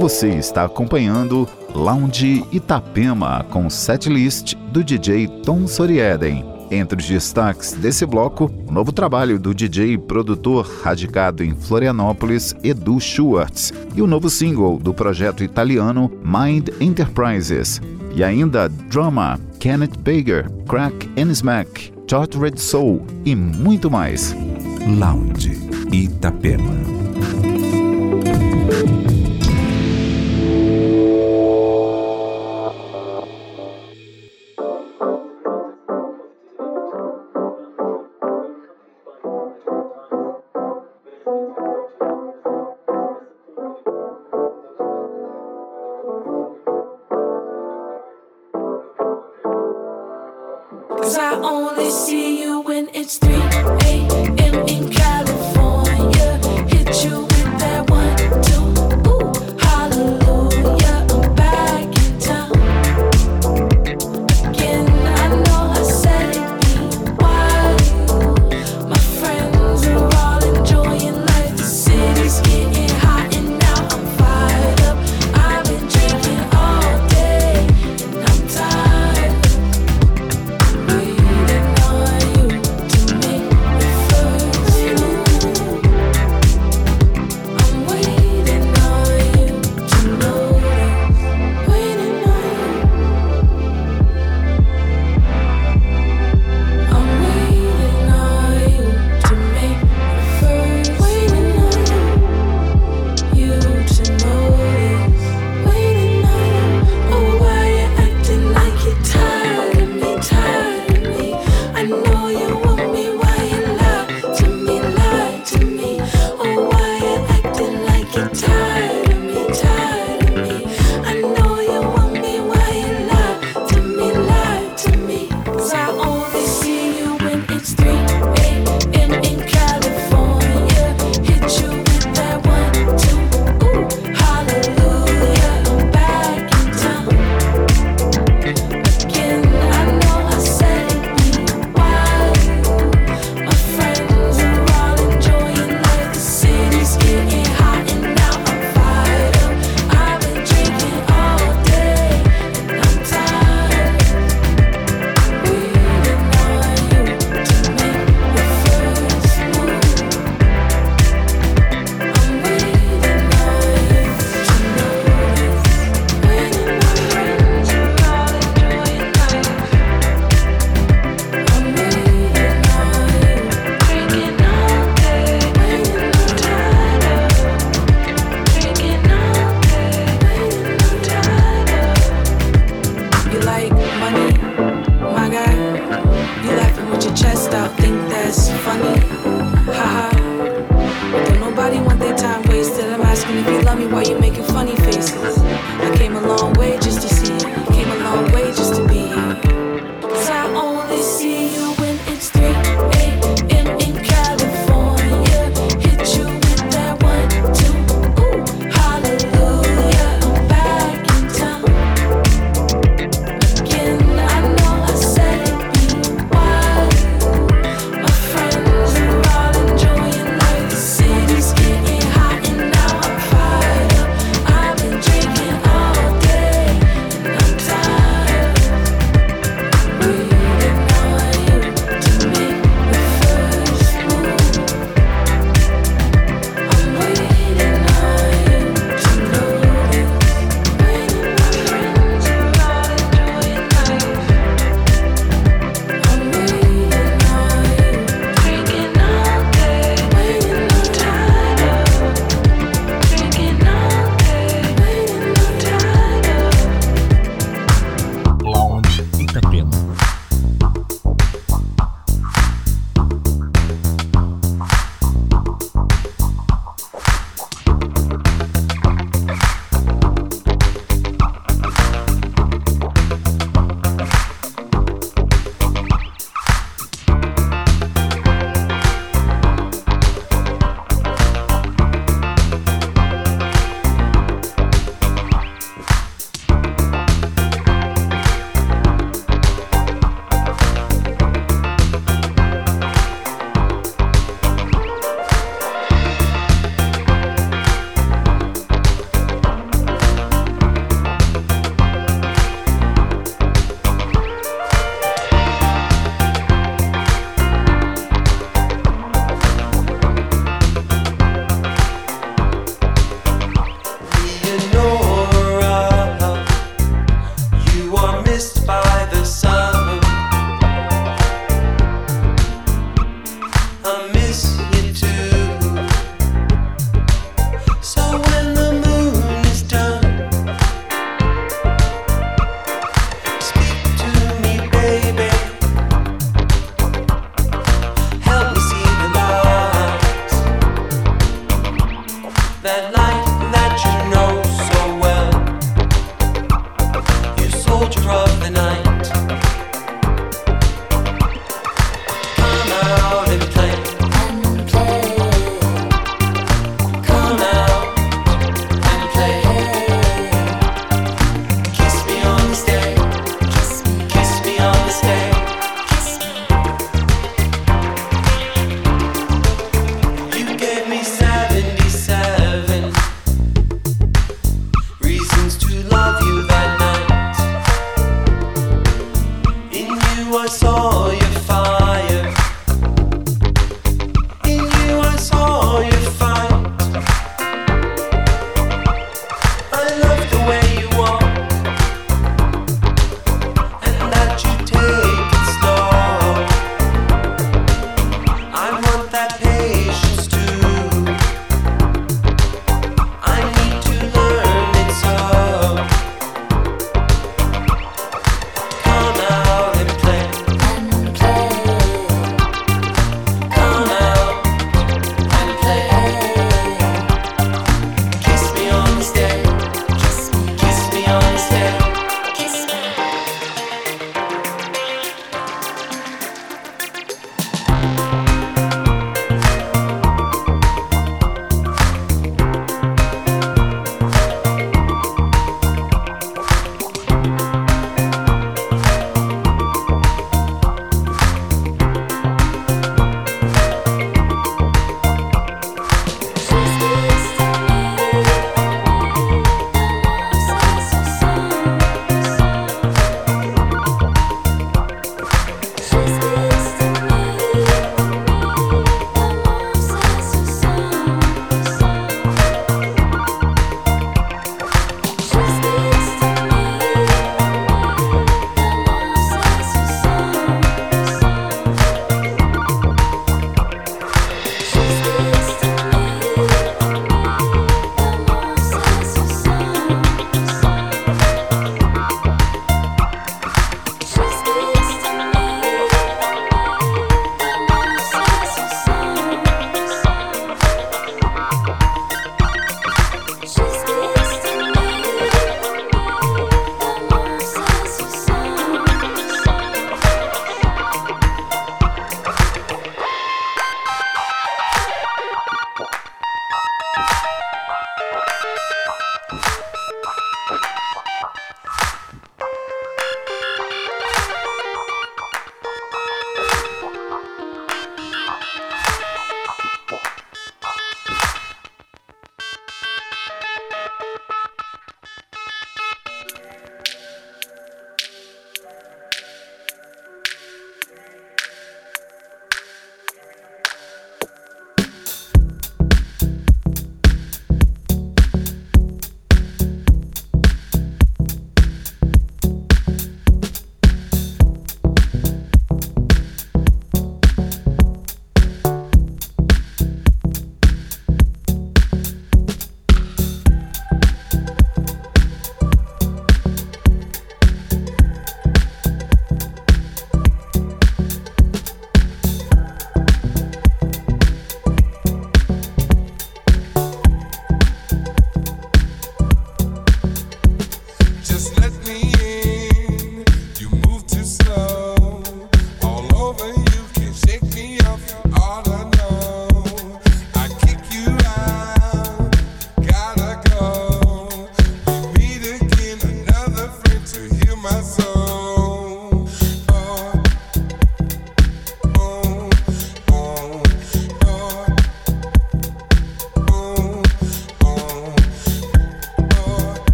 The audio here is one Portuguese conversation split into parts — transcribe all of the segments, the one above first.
Você está acompanhando Lounge Itapema com setlist do DJ Tom Sorieden. Entre os destaques desse bloco, o novo trabalho do DJ e produtor radicado em Florianópolis, Edu Schwartz, e o novo single do projeto italiano Mind Enterprises. E ainda Drama, Kenneth Baker, Crack and Smack, Tort Red Soul e muito mais. Lounge Itapema.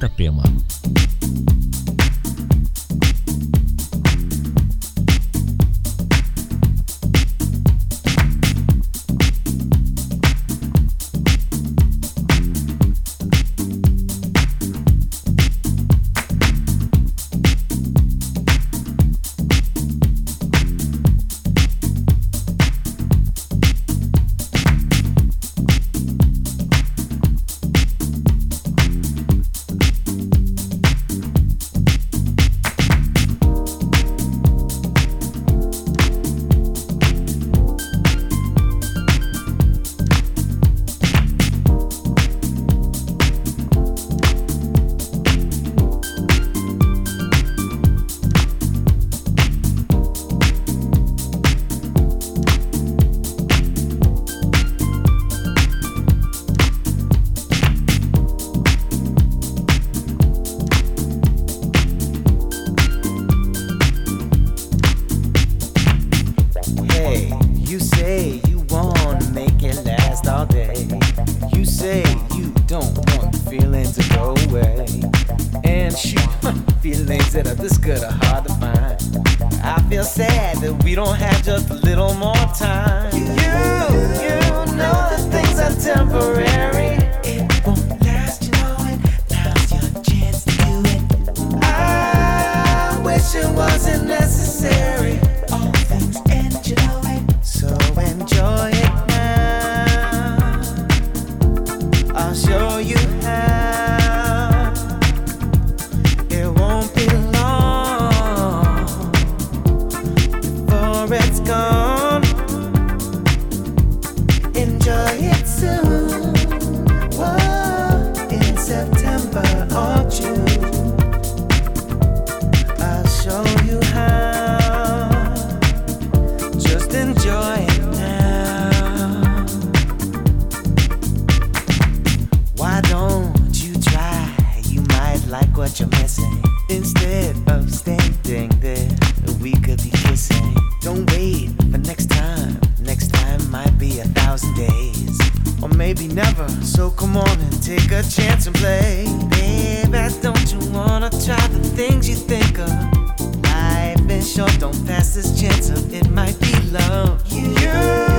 Lounge life is short, don't pass this chance up. It might be love. You.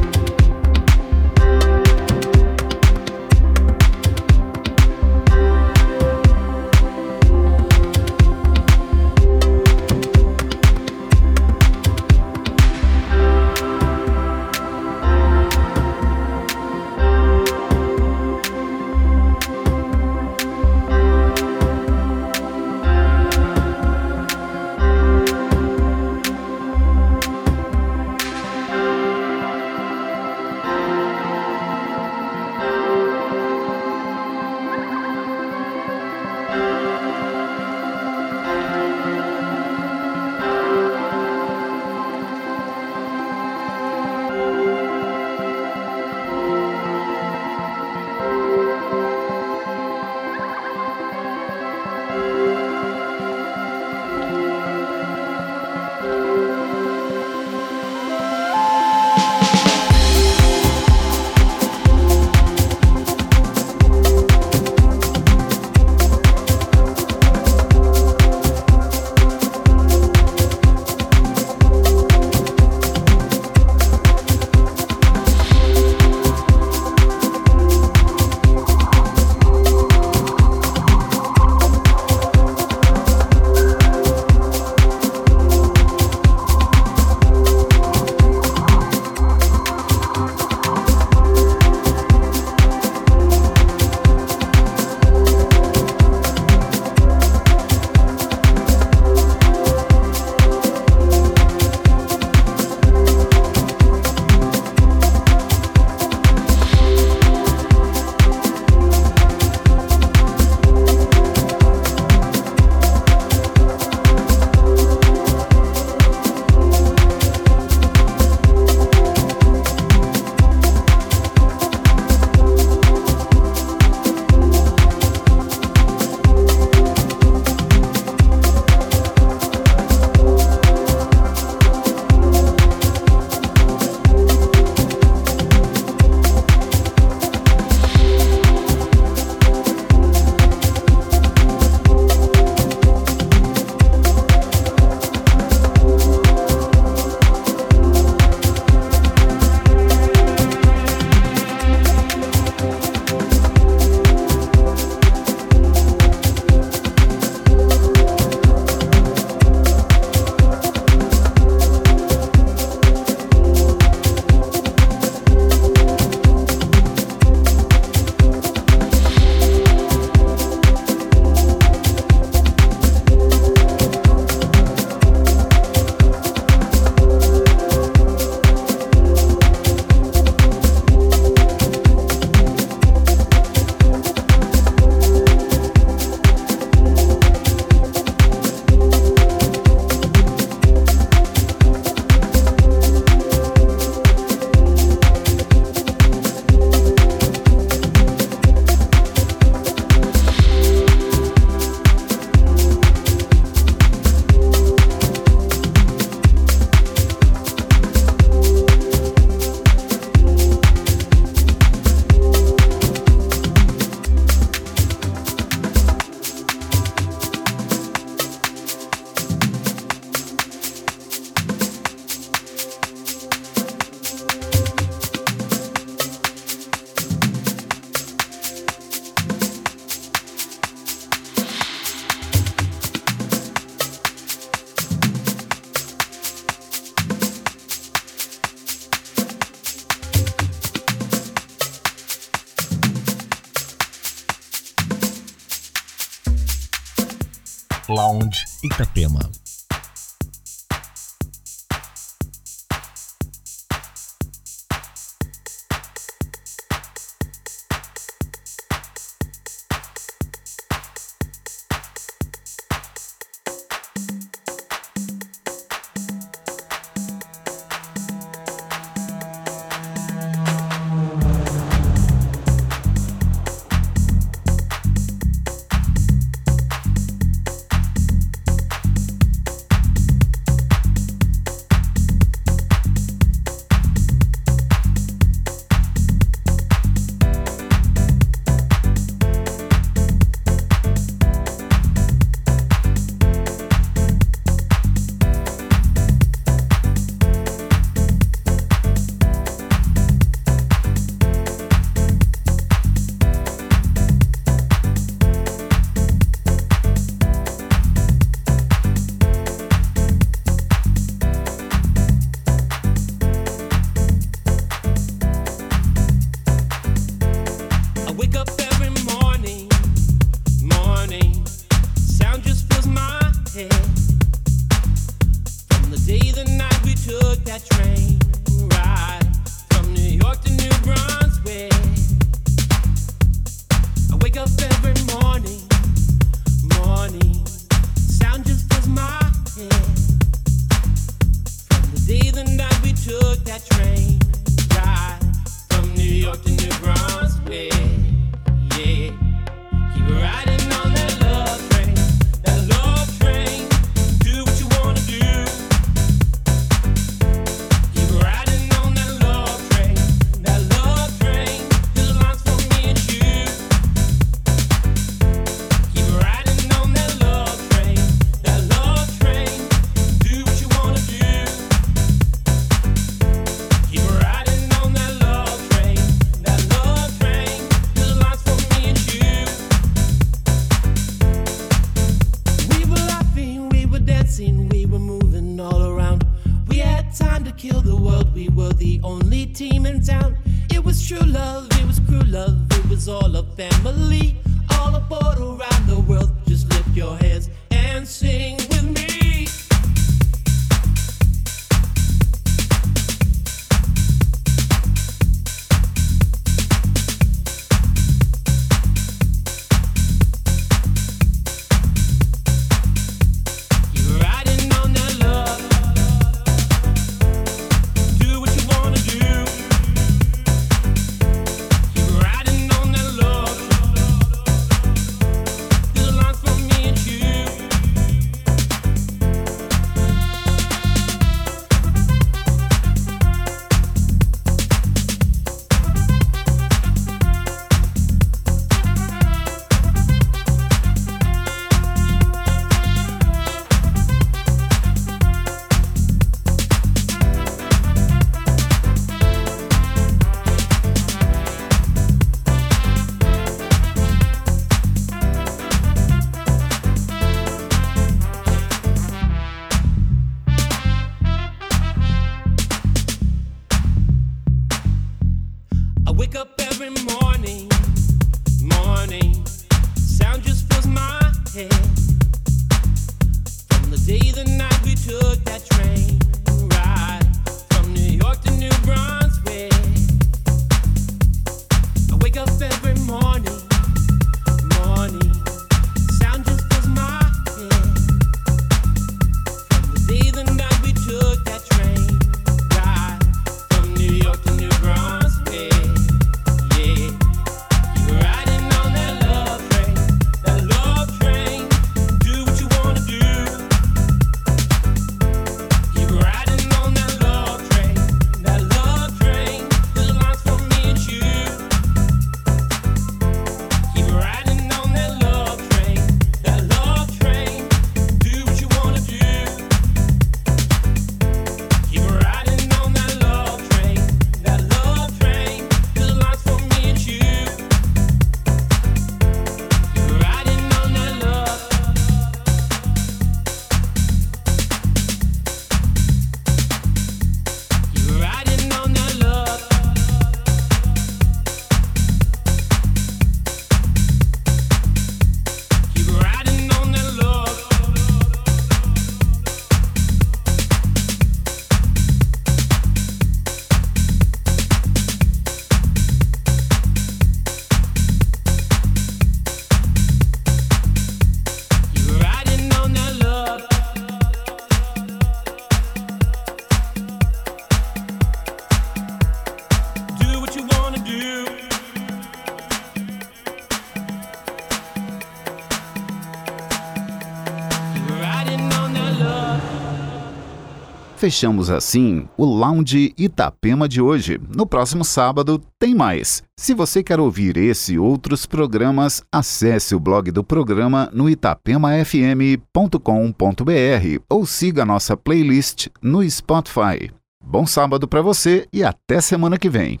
Fechamos assim o Lounge Itapema de hoje. No próximo sábado tem mais. Se você quer ouvir esse e outros programas, acesse o blog do programa no itapemafm.com.br ou siga nossa playlist no Spotify. Bom sábado para você e até semana que vem.